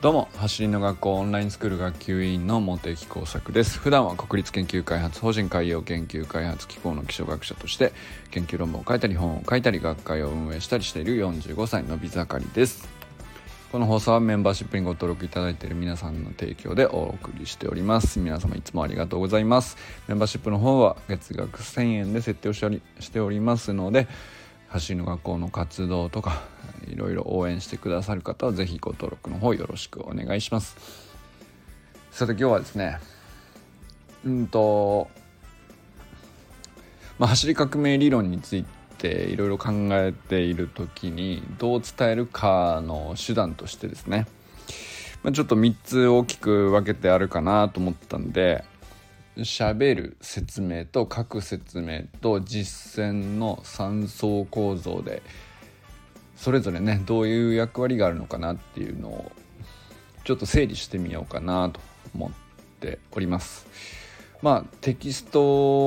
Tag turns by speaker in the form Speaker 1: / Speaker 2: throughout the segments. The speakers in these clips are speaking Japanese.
Speaker 1: どうも走りの学校オンラインスクール学級委員の茂木耕作です。普段は国立研究開発法人海洋研究開発機構の気象学者として研究論文を書いたり本を書いたり学会を運営したりしている45歳のび盛りです。この放送はメンバーシップにご登録いただいている皆さんの提供でお送りしております。皆様いつもありがとうございます。メンバーシップの方は月額1000円で設定をしておりますので走りの学校の活動とか いろいろ応援してくださる方は是非ご登録の方よろしくお願いします。さて今日はですねうんと、まあ、走り革命理論についていろいろ考えている時にどう伝えるかの手段としてですね、まあ、ちょっと3つ大きく分けてあるかなと思ったんで喋る説明と書く説明と実践の3層構造でそれぞれねどういう役割があるのかなっていうのをちょっと整理してみようかなと思っております。まあテキスト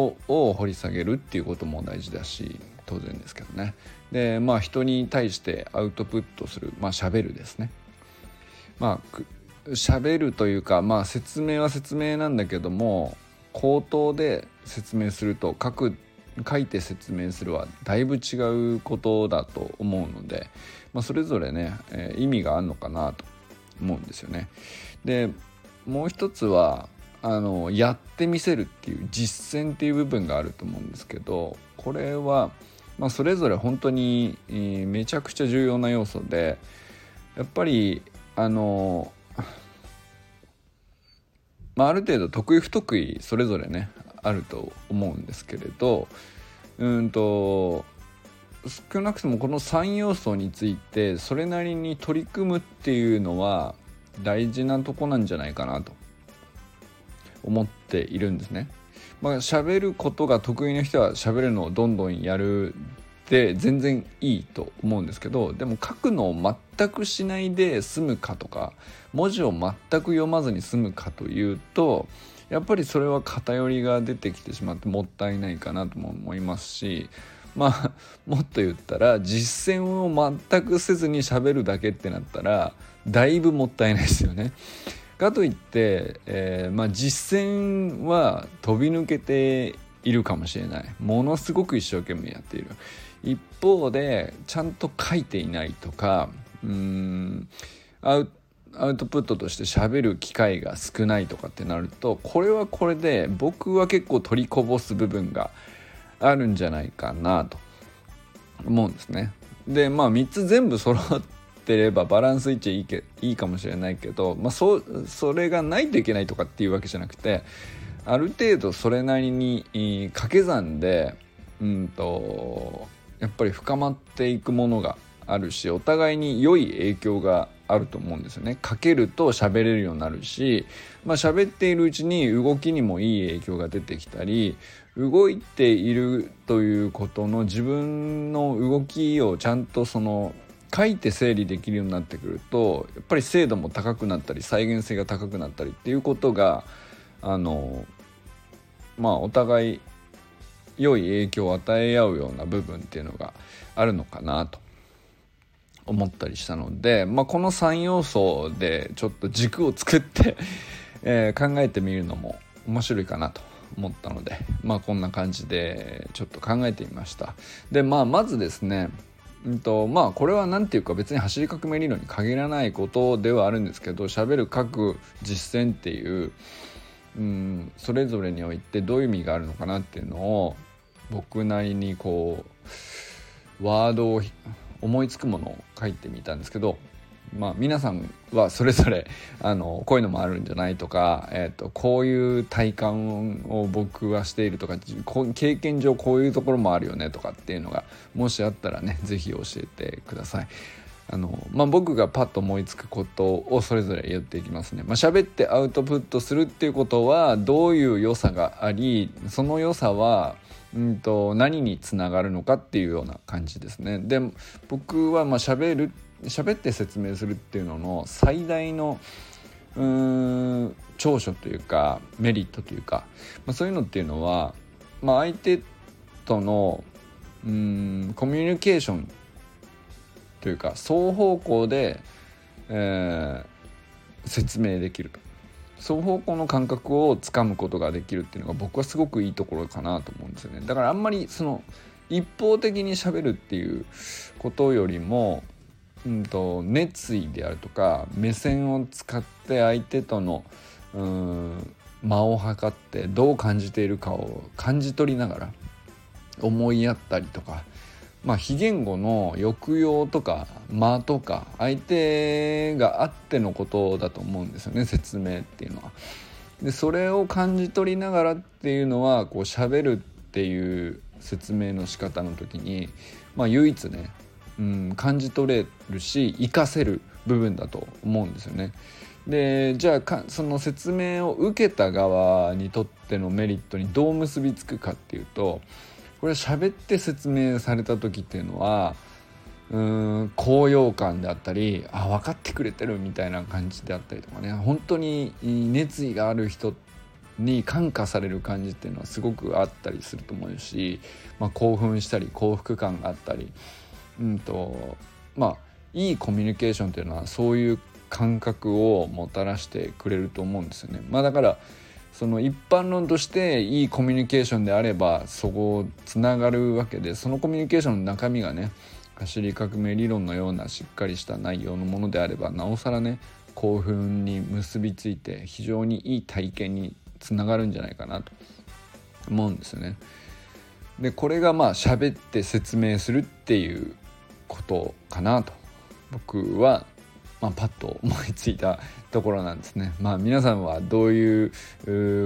Speaker 1: を掘り下げるっていうことも大事だし当然ですけどね。でまあ人に対してアウトプットするまあ喋るですね。まあ喋るというかまあ説明は説明なんだけども口頭で説明すると書く書いて説明するはだいぶ違うことだと思うので、まあ、それぞれね、えー、意味があるのかなと思うんですよね。でもう一つはあのやってみせるっていう実践っていう部分があると思うんですけどこれは、まあ、それぞれ本当に、えー、めちゃくちゃ重要な要素でやっぱりあのまあ、ある程度得意不得意それぞれねあると思うんですけれどうんと少なくともこの3要素についてそれなりに取り組むっていうのは大事なとこなんじゃないかなと思っているんですね。まあ喋ることが得意な人は喋るのをどんどんやるで全然いいと思うんですけどでも書くのを全くしないで済むかとか文字を全く読まずに済むかというとやっぱりそれは偏りが出てきてしまってもったいないかなとも思いますしまあもっと言ったら実践を全くせずに喋るだけってなったらだいぶもったいないですよね。かといって、えー、まあ、実践は飛び抜けているかもしれないものすごく一生懸命やっている一方でちゃんと書いていないとかうんアウトプットとして喋る機会が少ないとかってなるとこれはこれで僕は結構取りこぼす部分があるんじゃないかなと思うんですね。でまあ3つ全部揃ってればバランスいっちゃいいけいいかもしれないけど、まあ、そそれがないといけないとかっていうわけじゃなくてある程度それなりに掛け算でうんとやっぱり深まっていくものがあるしお互いに良い影響があると思うんですよね。かけると喋れるようになるし、まあ、喋っているうちに動きにもいい影響が出てきたり動いているということの自分の動きをちゃんとその書いて整理できるようになってくるとやっぱり精度も高くなったり再現性が高くなったりっていうことがあのまあお互い良い影響を与え合うような部分っていうのがあるのかなと思ったりしたので、まあ、この3要素でちょっと軸を作って え、考えてみるのも面白いかなと思ったので、まあ、こんな感じでちょっと考えてみました。で、まあ、まずですねうんとまあこれは何て言うか別に走り革命理論に限らないことではあるんですけど喋る書く実践っていううんそれぞれにおいてどういう意味があるのかなっていうのを僕なりにこうワードを思いつくものを書いてみたんですけどまあ、皆さんはそれぞれあのこういうのもあるんじゃないとか、えーと、こういう体感を僕はしているとか経験上こういうところもあるよねとかっていうのがもしあったらね是非教えてください。あのまあ、僕がパッと思いつくことをそれぞれ言っていきますね。まあ、喋ってアウトプットするっていうことはどういう良さがありその良さはうんと何につながるのかっていうような感じですね。で僕はまあ喋る喋って説明するっていうのの最大のうーん長所というかメリットというか、まあ、そういうのっていうのは、まあ、相手とのうんコミュニケーションというか双方向で、えー、説明できると。双方向の感覚をつかむことができるっていうのが僕はすごくいいところかなと思うんですよね。だからあんまりその一方的にしゃべるっていうことよりも、うんと、熱意であるとか目線を使って相手とのうん間を測ってどう感じているかを感じ取りながら思いやったりとかまあ非言語の抑揚とか間とか相手があってのことだと思うんですよね説明っていうのは。でそれを感じ取りながらっていうのはこう喋るっていう説明の仕方の時に、まあ、唯一ね、うん、感じ取れるし活かせる部分だと思うんですよね。でじゃあその説明を受けた側にとってのメリットにどう結びつくかっていうとこれ喋って説明された時っていうのはうん高揚感であったりあ分かってくれてるみたいな感じであったりとかね本当に熱意がある人に感化される感じっていうのはすごくあったりすると思うし、まあ、興奮したり幸福感があったり、うんとまあ、いいコミュニケーションっていうのはそういう感覚をもたらしてくれると思うんですよね。まあ、だからその一般論としていいコミュニケーションであればそこをつながるわけでそのコミュニケーションの中身がね走り革命理論のようなしっかりした内容のものであればなおさらね興奮に結びついて非常にいい体験につながるんじゃないかなと思うんですよね。でこれがまあ喋って説明するっていうことかなと僕はまあ、パッと思いついたところなんですね。まあ、皆さんはどういう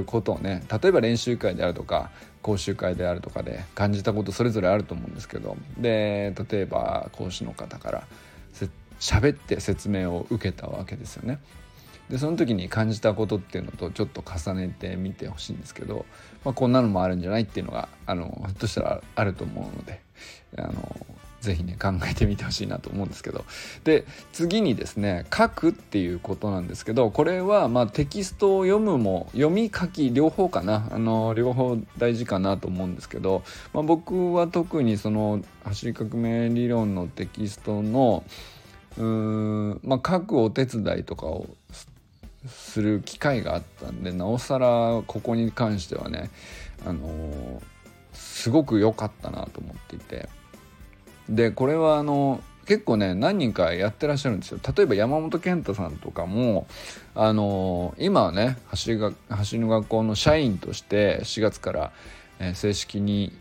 Speaker 1: ことをね例えば練習会であるとか講習会であるとかで感じたことそれぞれあると思うんですけどで例えば講師の方から喋って説明を受けたわけですよね。でその時に感じたことっていうのとちょっと重ねてみてほしいんですけど、まあ、こんなのもあるんじゃないっていうのがあのひょっとしたらあると思うのであのぜひね考えてみてほしいなと思うんですけど。で次にですね書くっていうことなんですけどこれはまテキストを読むも読み書き両方かな。あの両方大事かなと思うんですけど、まあ、僕は特にその走り革命理論のテキストのうーんまあ書くお手伝いとかをする機会があったんでなおさらここに関してはねあのー、すごく良かったなと思っていて。でこれはあの結構ね何人かやってらっしゃるんですよ。例えば山本健太さんとかもあの今はね走りが走りの学校の社員として4月から、え、正式に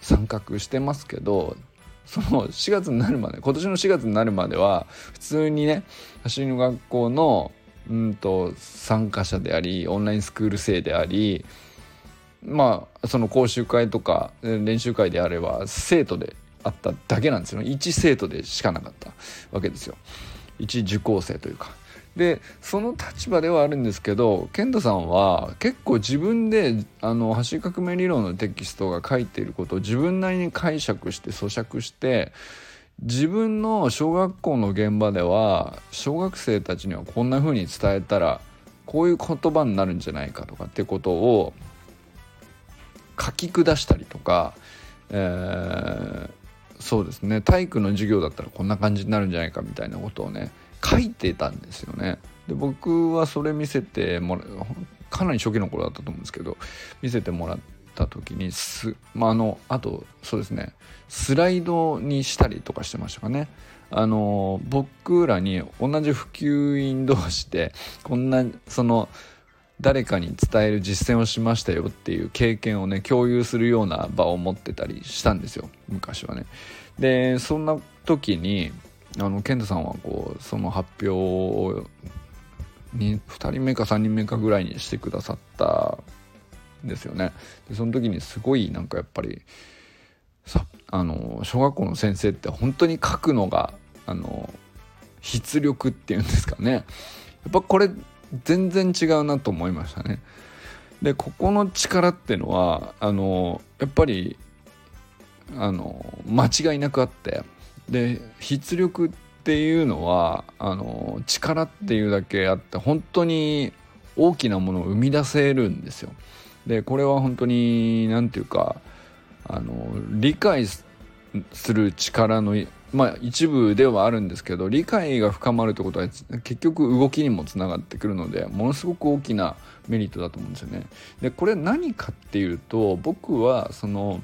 Speaker 1: 参画してますけどその4月になるまで今年の4月になるまでは普通にね走りの学校のうんと参加者でありオンラインスクール生でありまあその講習会とか練習会であれば生徒であっただけなんですよ。一生徒でしかなかったわけですよ。一受講生というか。でその立場ではあるんですけど健太さんは結構自分であの走り革命理論のテキストが書いていることを自分なりに解釈して咀嚼して自分の小学校の現場では小学生たちにはこんな風に伝えたらこういう言葉になるんじゃないかとかってことを書き下したりとか、えー、そうですね体育の授業だったらこんな感じになるんじゃないかみたいなことをね書いてたんですよね。で僕はそれ見せてもらかなり初期の頃だったと思うんですけど見せてもらった時にす、まあ、あのあとそうですねスライドにしたりとかしてましたかね。あの僕らに同じ普及員同士でこんなその誰かに伝える実践をしましたよっていう経験をね共有するような場を持ってたりしたんですよ昔はね。でそんな時にあの健太さんはこうその発表を2人目か3人目かぐらいにしてくださったんですよね。でその時にすごいなんかやっぱりさあの小学校の先生って本当に書くのがあの筆力っていうんですかねやっぱこれ全然違うなと思いましたね。でここの力っていうのはあのやっぱりあの間違いなくあってで筆力っていうのはあの力っていうだけあって本当に大きなものを生み出せるんですよ。でこれは本当に何て言うかあの理解する力のまあ一部ではあるんですけど理解が深まるってことは結局動きにもつながってくるのでものすごく大きなメリットだと思うんですよね。でこれ何かっていうと僕はその、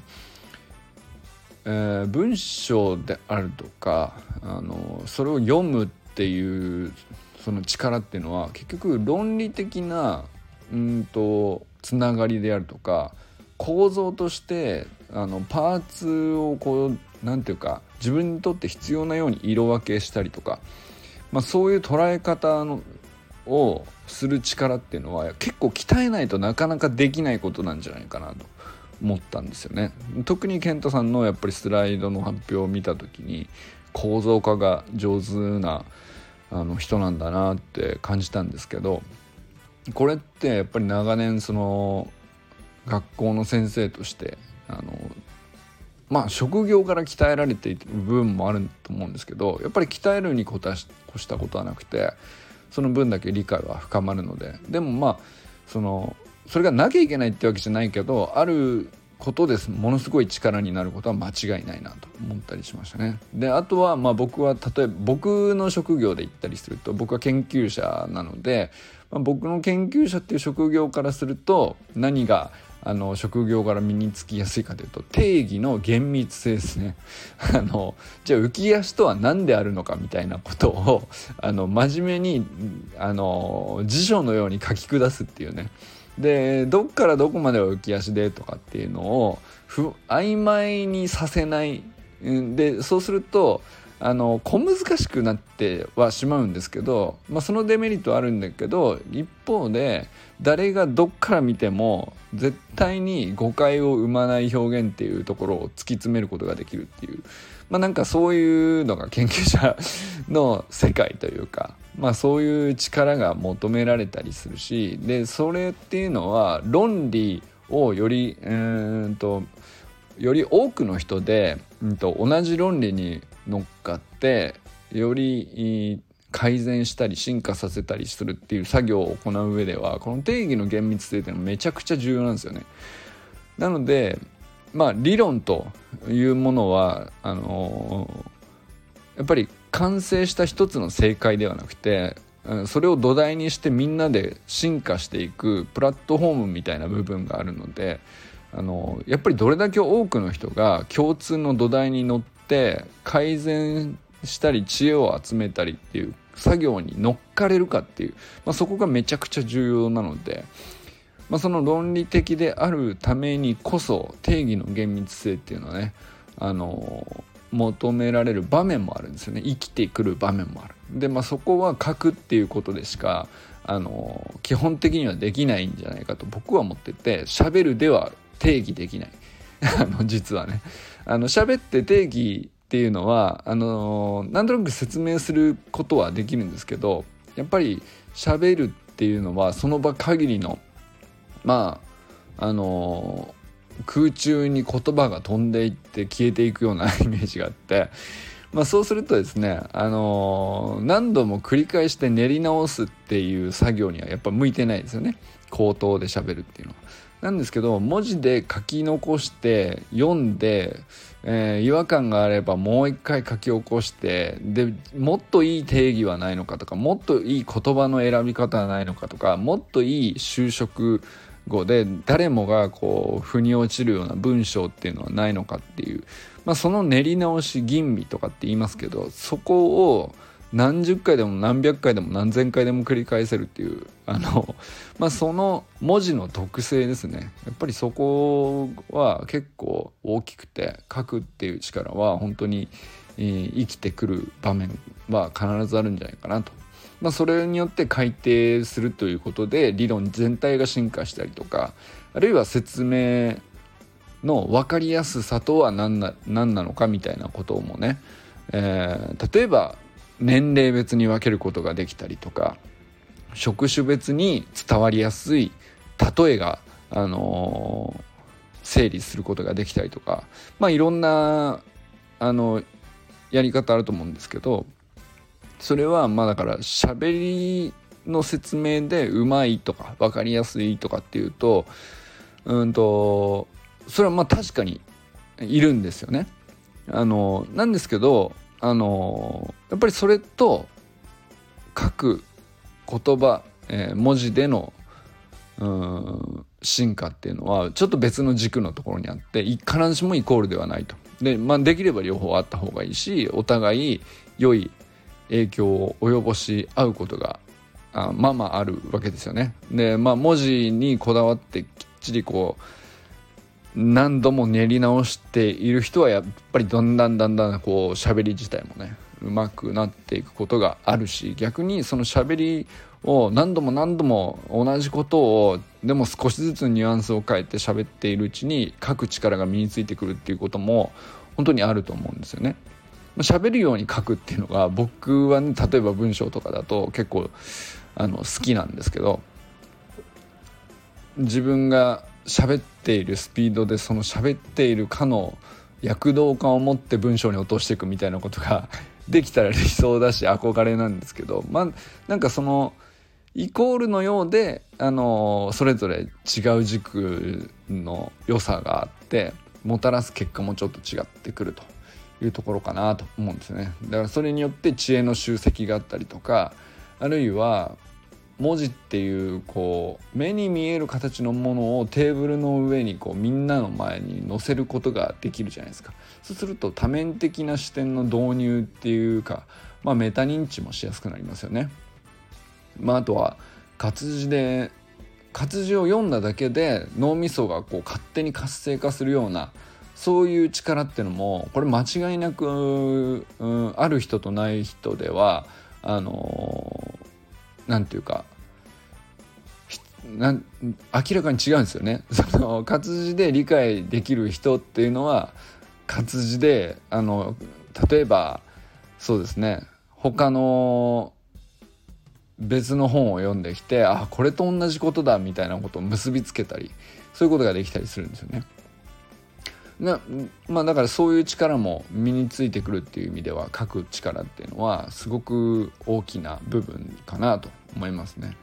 Speaker 1: えー、文章であるとかあのそれを読むっていうその力っていうのは結局論理的なうんとつながりであるとか構造としてあのパーツをこう何て言うか自分にとって必要なように色分けしたりとか、まあ、そういう捉え方のをする力っていうのは結構鍛えないとなかなかできないことなんじゃないかなと思ったんですよね。特に健太さんのやっぱりスライドの発表を見た時に構造化が上手なあの人なんだなって感じたんですけどこれってやっぱり長年その学校の先生としてあのまあ職業から鍛えられている部分もあると思うんですけどやっぱり鍛えるに越したことはなくてその分だけ理解は深まるのででもまあそのそれがなきゃいけないってわけじゃないけどあることですものすごい力になることは間違いないなと思ったりしましたね。であとはまあ僕は例えば僕の職業で言ったりすると僕は研究者なので、まあ、僕の研究者っていう職業からすると何があの職業から身につきやすいかというと定義の厳密性ですね。あのじゃあ浮き足とは何であるのかみたいなことを あの真面目にあの辞書のように書き下すっていうね。でどっからどこまでは浮き足でとかっていうのをふ曖昧にさせない。でそうするとあの小難しくなってはしまうんですけど、まあ、そのデメリットはあるんだけど一方で誰がどっから見ても絶対に誤解を生まない表現っていうところを突き詰めることができるっていう。まあなんかそういうのが研究者の世界というかまあそういう力が求められたりするしでそれっていうのは論理をよりうんとより多くの人で、うんと、同じ論理に乗っかってより改善したり進化させたりするっていう作業を行う上ではこの定義の厳密性っていうのはめちゃくちゃ重要なんですよね。なのでまあ理論というものはあのー、やっぱり完成した一つの正解ではなくてそれを土台にしてみんなで進化していくプラットフォームみたいな部分があるのであのやっぱりどれだけ多くの人が共通の土台に乗って改善したり知恵を集めたりっていう作業に乗っかれるかっていう、まあ、そこがめちゃくちゃ重要なので、まあ、その論理的であるためにこそ定義の厳密性っていうのはねあの求められる場面もあるんですよね。生きてくる場面もある。でまあそこは書くっていうことでしかあの基本的にはできないんじゃないかと僕は思ってて喋るでは定義できない。あの実はね。あの喋って定義っていうのはあのなんとなく説明することはできるんですけどやっぱり喋るっていうのはその場限りのまああの空中に言葉が飛んでいって消えていくような イメージがあって、まあ、そうするとですね、あのー、何度も繰り返して練り直すっていう作業にはやっぱ向いてないですよね口頭で喋るっていうのは。なんですけど文字で書き残して読んで、えー、違和感があればもう一回書き起こしてでもっといい定義はないのかとかもっといい言葉の選び方はないのかとかもっといい就職語で誰もがこう腑に落ちるような文章っていうのはないのかっていう、まあ、その練り直し吟味とかって言いますけどそこを何十回でも何百回でも何千回でも繰り返せるっていうあの、まあ、その文字の特性ですねやっぱりそこは結構大きくて書くっていう力は本当に、えー、生きてくる場面は必ずあるんじゃないかなと。まあ、それによって改定するということで理論全体が進化したりとかあるいは説明の分かりやすさとは何な何なのかみたいなこともね、えー、例えば年齢別に分けることができたりとか職種別に伝わりやすい例えが、あのー、整理することができたりとかまあいろんなあのやり方あると思うんですけどそれはまあだから喋りの説明でうまいとか分かりやすいとかっていうとうんとそれはまあ確かにいるんですよね。あのなんですけどあのやっぱりそれと書く言葉、えー、文字でのうん進化っていうのはちょっと別の軸のところにあって必ずしもイコールではないと。で、まあ、できれば両方あった方がいいしお互い良い影響を及ぼし合うことがあまあまああるわけですよね。でまあ文字にこだわってきっちりこう何度も練り直している人はやっぱりだんだんだんだんこう喋り自体もねうまくなっていくことがあるし逆にその喋りを何度も何度も同じことをでも少しずつニュアンスを変えて喋っているうちに書く力が身についてくるっていうことも本当にあると思うんですよね。喋るように書くっていうのが僕はね例えば文章とかだと結構あの好きなんですけど自分が喋っているスピードでその喋っているかの躍動感を持って文章に落としていくみたいなことが できたら理想だし憧れなんですけどまあなんかそのイコールのようであのそれぞれ違う軸の良さがあってもたらす結果もちょっと違ってくるというところかなと思うんですね。だからそれによって知恵の集積があったりとかあるいは文字っていうこう目に見える形のものをテーブルの上にこうみんなの前に載せることができるじゃないですかそうすると多面的な視点の導入っていうか、まあ、メタ認知もしやすくなりますよね。まあ、あとは活字で活字を読んだだけで脳みそがこう勝手に活性化するようなそういう力っていうのもこれ間違いなく、うん、ある人とない人ではあのなんていうかなん明らかに違うんですよね。その活字で理解できる人っていうのは活字であの例えばそうですね他の別の本を読んできてあこれと同じことだみたいなことを結びつけたりそういうことができたりするんですよね。なまあだからそういう力も身についてくるっていう意味では書く力っていうのはすごく大きな部分かなと思いますね。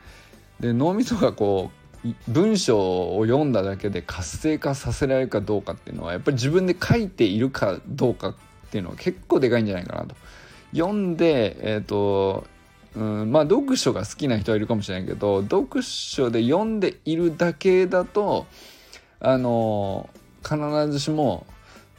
Speaker 1: で脳みそがこう文章を読んだだけで活性化させられるかどうかっていうのはやっぱり自分で書いているかどうかっていうのは結構でかいんじゃないかなと。読んで、えーとうん、まあ読書が好きな人はいるかもしれないけど読書で読んでいるだけだとあの必ずしも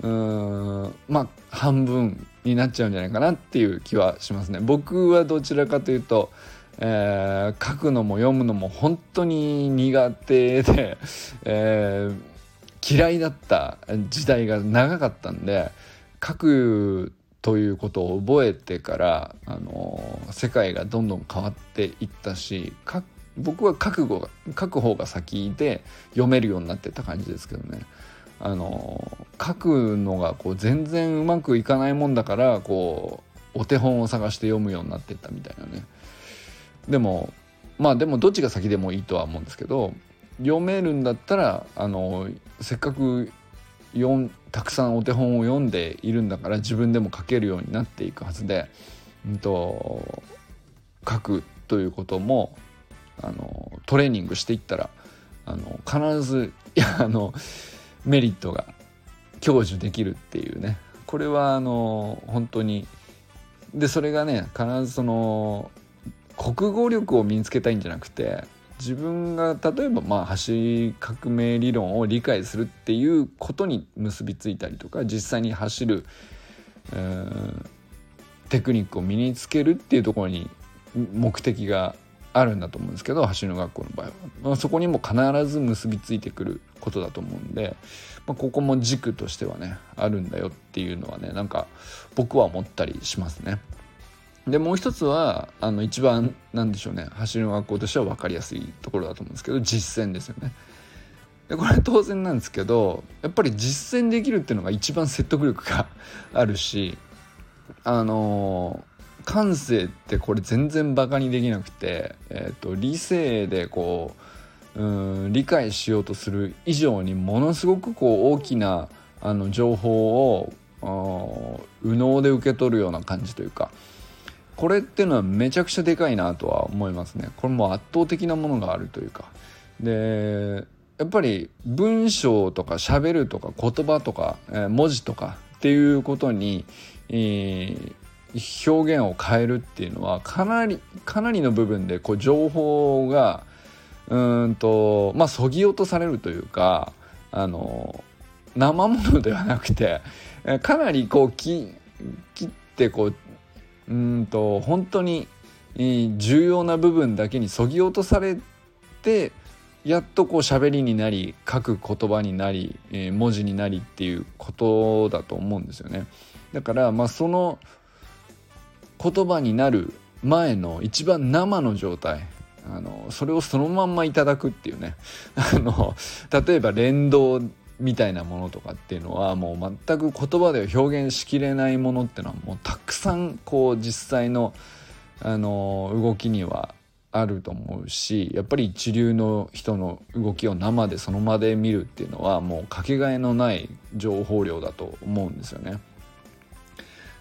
Speaker 1: うんまあ半分になっちゃうんじゃないかなっていう気はしますね。僕はどちらかというとえー、書くのも読むのも本当に苦手で、えー、嫌いだった時代が長かったんで書くということを覚えてから、あのー、世界がどんどん変わっていったし僕は覚悟書く方が先で読めるようになってた感じですけどね。あの書くのがこう全然うまくいかないもんだからこうお手本を探して読むようになってったみたいなねでもまあでもどっちが先でもいいとは思うんですけど読めるんだったらあのせっかく読たくさんお手本を読んでいるんだから自分でも書けるようになっていくはずで、うんと、書くということもあのトレーニングしていったらあの必ずあのメリットが享受できるっていうね。これはあの本当にでそれがね必ずその国語力を身につけたいんじゃなくて自分が例えばまあ橋革命理論を理解するっていうことに結びついたりとか実際に走る、えー、テクニックを身につけるっていうところに目的があるんだと思うんですけど走る学校の場合は、まあ、そこにも必ず結びついてくることだと思うんで、まあ、ここも軸としてはねあるんだよっていうのはねなんか僕は思ったりしますね。でもう一つはあの一番なんでしょうね走る学校としては分かりやすいところだと思うんですけど実践ですよね。でこれ当然なんですけどやっぱり実践できるっていうのが一番説得力が あるしあの感性ってこれ全然バカにできなくて、えーと、理性でこううん理解しようとする以上にものすごくこう大きなあの情報を右脳で受け取るような感じというかこれっていうのはめちゃくちゃでかいなとは思いますね。これも圧倒的なものがあるというか。でやっぱり文章とか喋るとか言葉とか、えー、文字とかっていうことに、えー、表現を変えるっていうのはかなりかなりの部分でこう情報がうんとまあそぎ落とされるというかあの生ものではなくてかなりこう切ってこううんと本当に重要な部分だけにそぎ落とされてやっとこう喋りになり書く言葉になり、えー、文字になりっていうことだと思うんですよね。だからまあその言葉になる前の一番生の状態あのそれをそのまんまいただくっていうねあの例えば連動みたいなものとかっていうのはもう全く言葉では表現しきれないものっていうのはもうたくさんこう実際のあの動きにはあると思うしやっぱり一流の人の動きを生でその場で見るっていうのはもうかけがえのない情報量だと思うんですよね。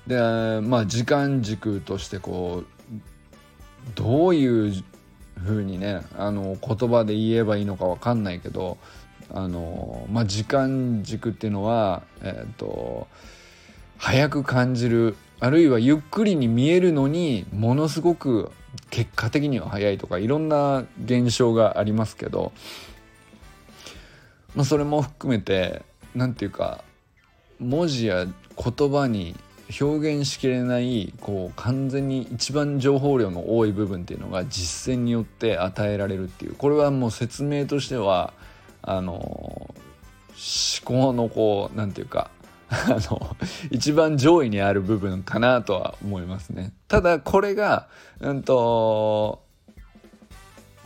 Speaker 1: でまあ時間軸としてこうどういうふうにねあの言葉で言えばいいのか分かんないけどあの、まあ、時間軸っていうのは、えーと早く感じるあるいはゆっくりに見えるのにものすごく結果的には早いとかいろんな現象がありますけど、まあ、それも含めて何て言うか文字や言葉に表現しきれないこう完全に一番情報量の多い部分っていうのが実践によって与えられるっていうこれはもう説明としてはあの思考のこう何て言うか あの一番上位にある部分かなとは思いますね。ただこれがうんと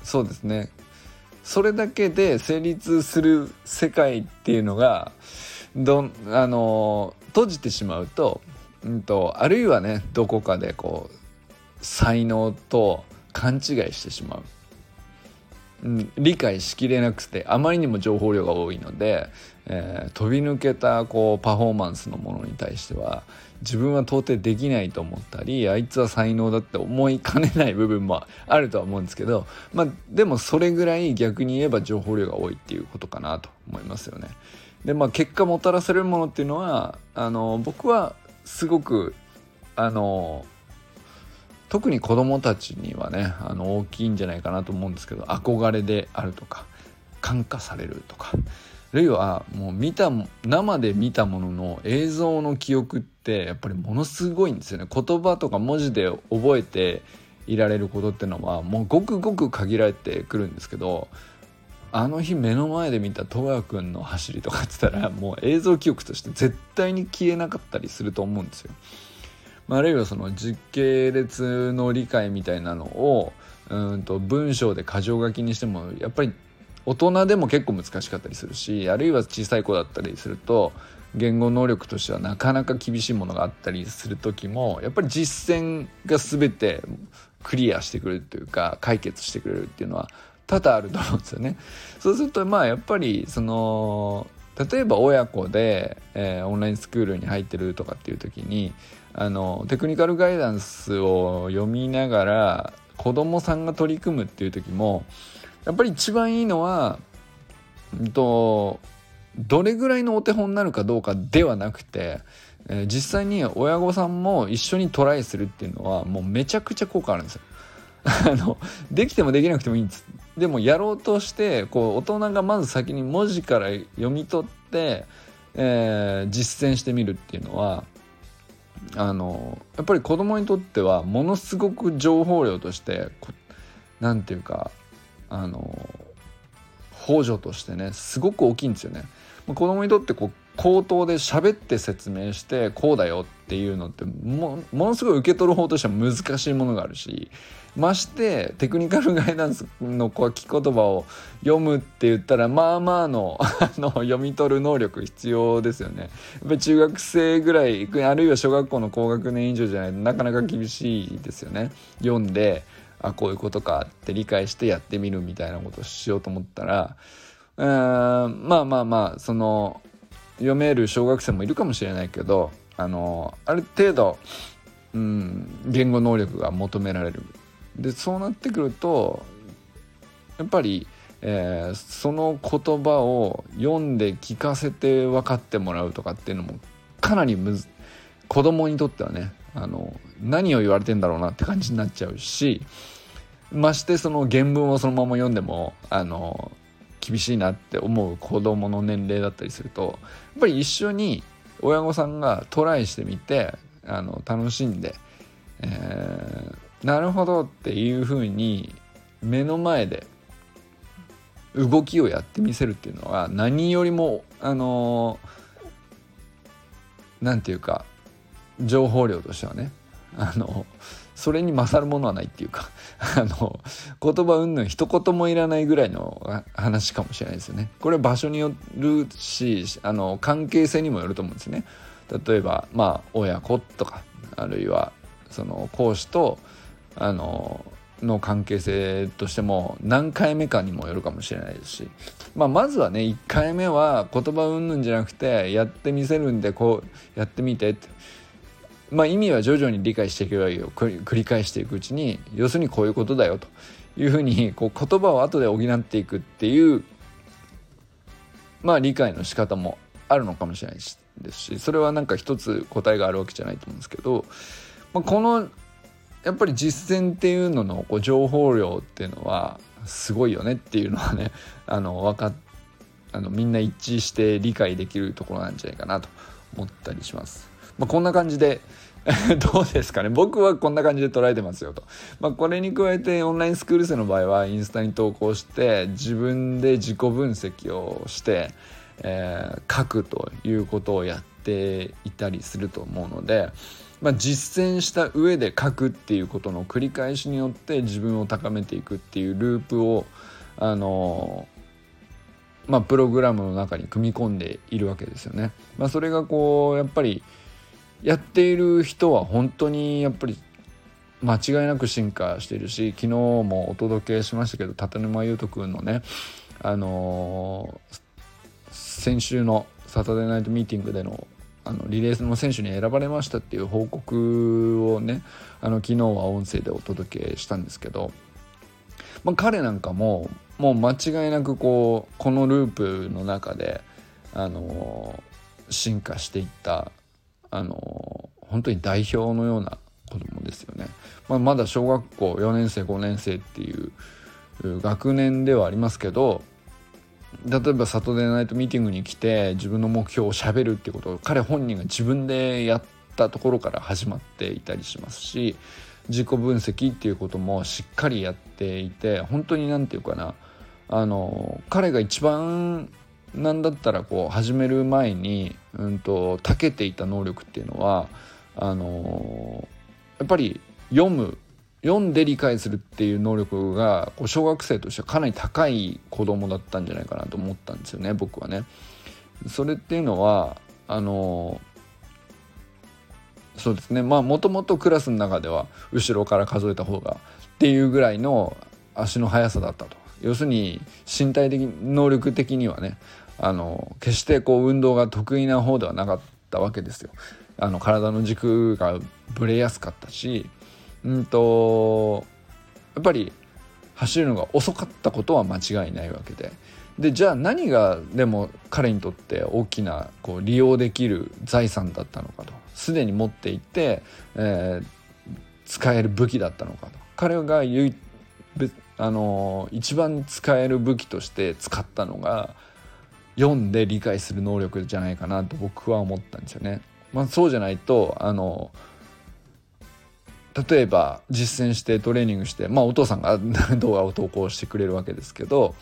Speaker 1: そうですねそれだけで成立する世界っていうのがどあの閉じてしまうと,、うんと、あるいはねどこかでこう才能と勘違いしてしまう。うん、理解しきれなくてあまりにも情報量が多いので、えー、飛び抜けたこうパフォーマンスのものに対しては自分は到底できないと思ったりあいつは才能だって思いかねない部分もあるとは思うんですけど、まあ、でもそれぐらい逆に言えば情報量が多いっていうことかなと思いますよね。でまあ結果もたらされるものっていうのはあの僕はすごくあの特に子どもたちにはねあの大きいんじゃないかなと思うんですけど憧れであるとか感化されるとかあるいはもう見た生で見たものの映像の記憶ってやっぱりものすごいんですよね言葉とか文字で覚えていられることってのはもうごくごく限られてくるんですけどあの日目の前で見た戸川君の走りとかって言ったらもう映像記憶として絶対に消えなかったりすると思うんですよ。まあ、あるいはその実系列の理解みたいなのをうんと文章で箇条書きにしてもやっぱり大人でも結構難しかったりするしあるいは小さい子だったりすると言語能力としてはなかなか厳しいものがあったりする時もやっぱり実践が全てクリアしてくれるというか解決してくれるっていうのは多々あると思うんですよね。そうするとまあやっぱりその例えば親子で、えー、オンラインスクールに入ってるとかっていう時にあのテクニカルガイダンスを読みながら子供さんが取り組むっていう時もやっぱり一番いいのは、うんと、どれぐらいのお手本になるかどうかではなくて、えー、実際に親御さんも一緒にトライするっていうのはもうめちゃくちゃ効果あるんですよ。あのできてもできなくてもいいんですでもやろうとしてこう大人がまず先に文字から読み取って、えー、実践してみるっていうのはあのやっぱり子供にとってはものすごく情報量として何て言うかあの補助としてねすごく大きいんですよね。子供にとってこう口頭で喋って説明してこうだよっていうのってものすごい受け取る方としては難しいものがあるしましてテクニカルガイダンスの書き言葉を読むって言ったらまあまあの の読み取る能力必要ですよね。やっぱり中学生ぐらいあるいは小学校の高学年以上じゃないとなかなか厳しいですよね。読んであこういうことかって理解してやってみるみたいなことをしようと思ったらうんまあまあまあその読める小学生もいるかもしれないけどあのある程度、うん、言語能力が求められるでそうなってくるとやっぱり、えー、その言葉を読んで聞かせて分かってもらうとかっていうのもかなりむず子供にとってはねあの何を言われてんだろうなって感じになっちゃうしましてその原文をそのまま読んでもあの厳しいなって思う子供の年齢だったりするとやっぱり一緒に親御さんがトライしてみてあの楽しんで、えー、なるほどっていうふうに目の前で動きをやってみせるっていうのは何よりもあの何て言うか情報量としてはねあのそれに勝るものはないっていうかあの言葉うんぬん一言もいらないぐらいの話かもしれないですよね。これ場所によるしあの関係性にもよると思うんですね。例えばまあ親子とかあるいはその講師とあのの関係性としても何回目かにもよるかもしれないですし、まあ、まずはね1回目は言葉うんぬんじゃなくてやってみせるんでこうやってみてって。まあ意味は徐々に理解していけばいいよ。繰り返していくうちに要するにこういうことだよと。いうふうにこう言葉を後で補っていくっていうまあ理解の仕方もあるのかもしれないですし。それはなんか一つ答えがあるわけじゃないと思うんですけど、まあ、このやっぱり実践っていうののこう情報量っていうのはすごいよねっていうのはね あの分かあのみんな一致して理解できるところなんじゃないかなと思ったりします。まあ、こんな感じで どうですかね僕はこんな感じで捉えてますよと。まあ、これに加えてオンラインスクール生の場合はインスタに投稿して自分で自己分析をして、えー、書くということをやっていたりすると思うので。まあ、実践した上で書くっていうことの繰り返しによって自分を高めていくっていうループをあのまあ、プログラムの中に組み込んでいるわけですよね。まあ、それがこうやっぱりやっている人は本当にやっぱり間違いなく進化しているし昨日もお届けしましたけど立沼優斗くんのねあのー、先週のサタデーナイトミーティングでのあのリレーの選手に選ばれましたっていう報告をねあの昨日は音声でお届けしたんですけど、まあ、彼なんかももう間違いなくこうこのループの中であの進化していったあの本当に代表のような子供ですよね。まあ、まだ小学校4年生5年生っていう学年ではありますけど例えばサトデーナイトミーティングに来て自分の目標をしゃべるっていうことを彼本人が自分でやったところから始まっていたりしますし自己分析っていうこともしっかりやっていて本当に何て言うかなあの彼が一番なんだったらこう始める前にうんと長けていた能力っていうのはあのやっぱり読む読んで理解するっていう能力がこう小学生としてはかなり高い子供だったんじゃないかなと思ったんですよね僕はね。それっていうのはあのそうですねまあもともとクラスの中では後ろから数えた方がっていうぐらいの足の速さだったと要するに身体的能力的にはねあの決してこう運動が得意な方ではなかったわけですよ。あの体の軸がぶれやすかったしうんとやっぱり走るのが遅かったことは間違いないわけで。でじゃあ何がでも彼にとって大きなこう利用できる財産だったのかと。すでに持っていて、えー、使える武器だったのかと。彼が唯あの一番使える武器として使ったのが読んで理解する能力じゃないかなと僕は思ったんですよね。まあ、そうじゃないとあの例えば実践してトレーニングして、まあ、お父さんが 動画を投稿してくれるわけですけど、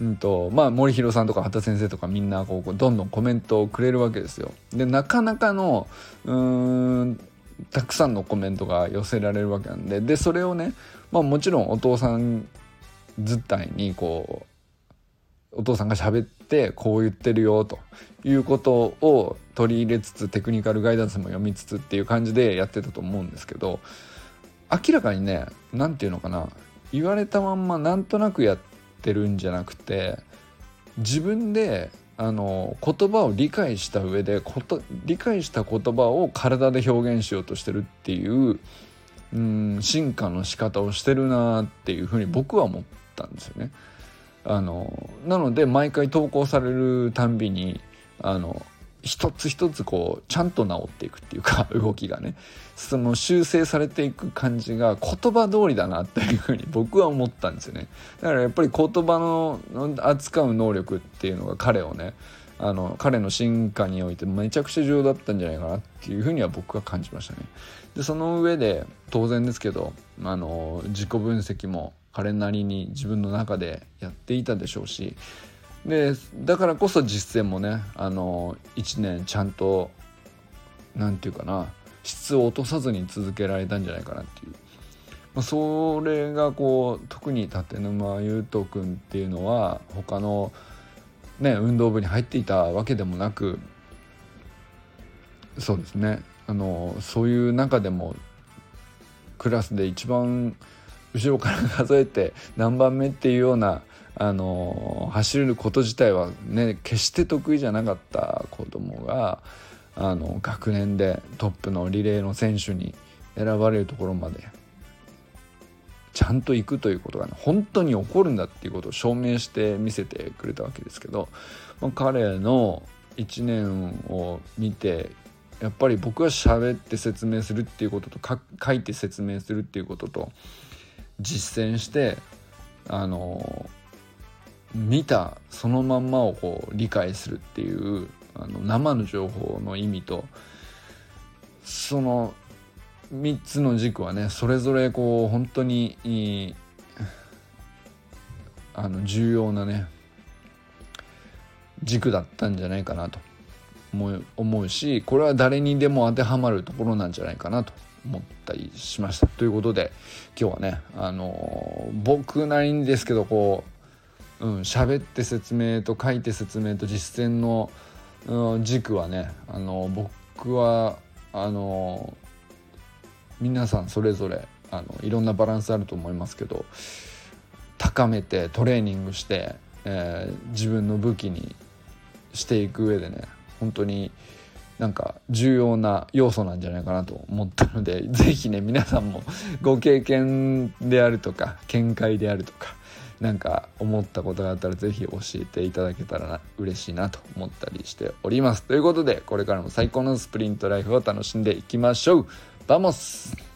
Speaker 1: うんとまあ、森弘さんとか畑先生とかみんなこうどんどんコメントをくれるわけですよ。でなかなかのうんたくさんのコメントが寄せられるわけなんででそれをね、まあ、もちろんお父さん図体にこうお父さんが喋ってこう言ってるよということを取り入れつつテクニカルガイダンスも読みつつっていう感じでやってたと思うんですけど明らかにね何て言うのかな言われたまんまなんとなくやってるんじゃなくて自分であの言葉を理解した上でこと理解した言葉を体で表現しようとしてるっていううん進化の仕方をしてるなっていうふうに僕は思ったんですよね。あのなので毎回投稿されるたんびにあの一つ一つこうちゃんと治っていくっていうか 動きがね。その修正されていく感じが言葉通りだなっていうふうに僕は思ったんですよね。だからやっぱり言葉の扱う能力っていうのが彼をねあの彼の進化においてめちゃくちゃ重要だったんじゃないかなっていうふうには僕は感じましたね。でその上で当然ですけどあの自己分析も彼なりに自分の中でやっていたでしょうしでだからこそ実践もねあの1年ちゃんと何て言うかな質を落とさずに続けられたんじゃないかなっていう、まあ、それがこう特に立沼優斗君っていうのは他のね運動部に入っていたわけでもなくそうですね。あのそういう中でもクラスで一番後ろから数えて何番目っていうようなあの走ること自体はね決して得意じゃなかった子供があの学年でトップのリレーの選手に選ばれるところまでちゃんと行くということが、ね、本当に起こるんだっていうことを証明して見せてくれたわけですけど、まあ、彼の1年を見てやっぱり僕は喋って説明するっていうことと書いて説明するっていうことと実践してあの見たそのまんまをこう理解するっていうあの生の情報の意味とその3つの軸はねそれぞれこう本当にあの重要なね軸だったんじゃないかなと思うしこれは誰にでも当てはまるところなんじゃないかなと思ったりしました。ということで今日はねあの僕なりにですけどこううん、喋って説明と書いて説明と実践の、うん、軸はねあの僕はあの皆さんそれぞれあのいろんなバランスあると思いますけど高めてトレーニングして、えー、自分の武器にしていく上でね本当になんか重要な要素なんじゃないかなと思ったので是非ね皆さんもご経験であるとか見解であるとかなんか思ったことがあったら是非教えていただけたら嬉しいなと思ったりしております。ということでこれからも最高のスプリントライフを楽しんでいきましょうバモス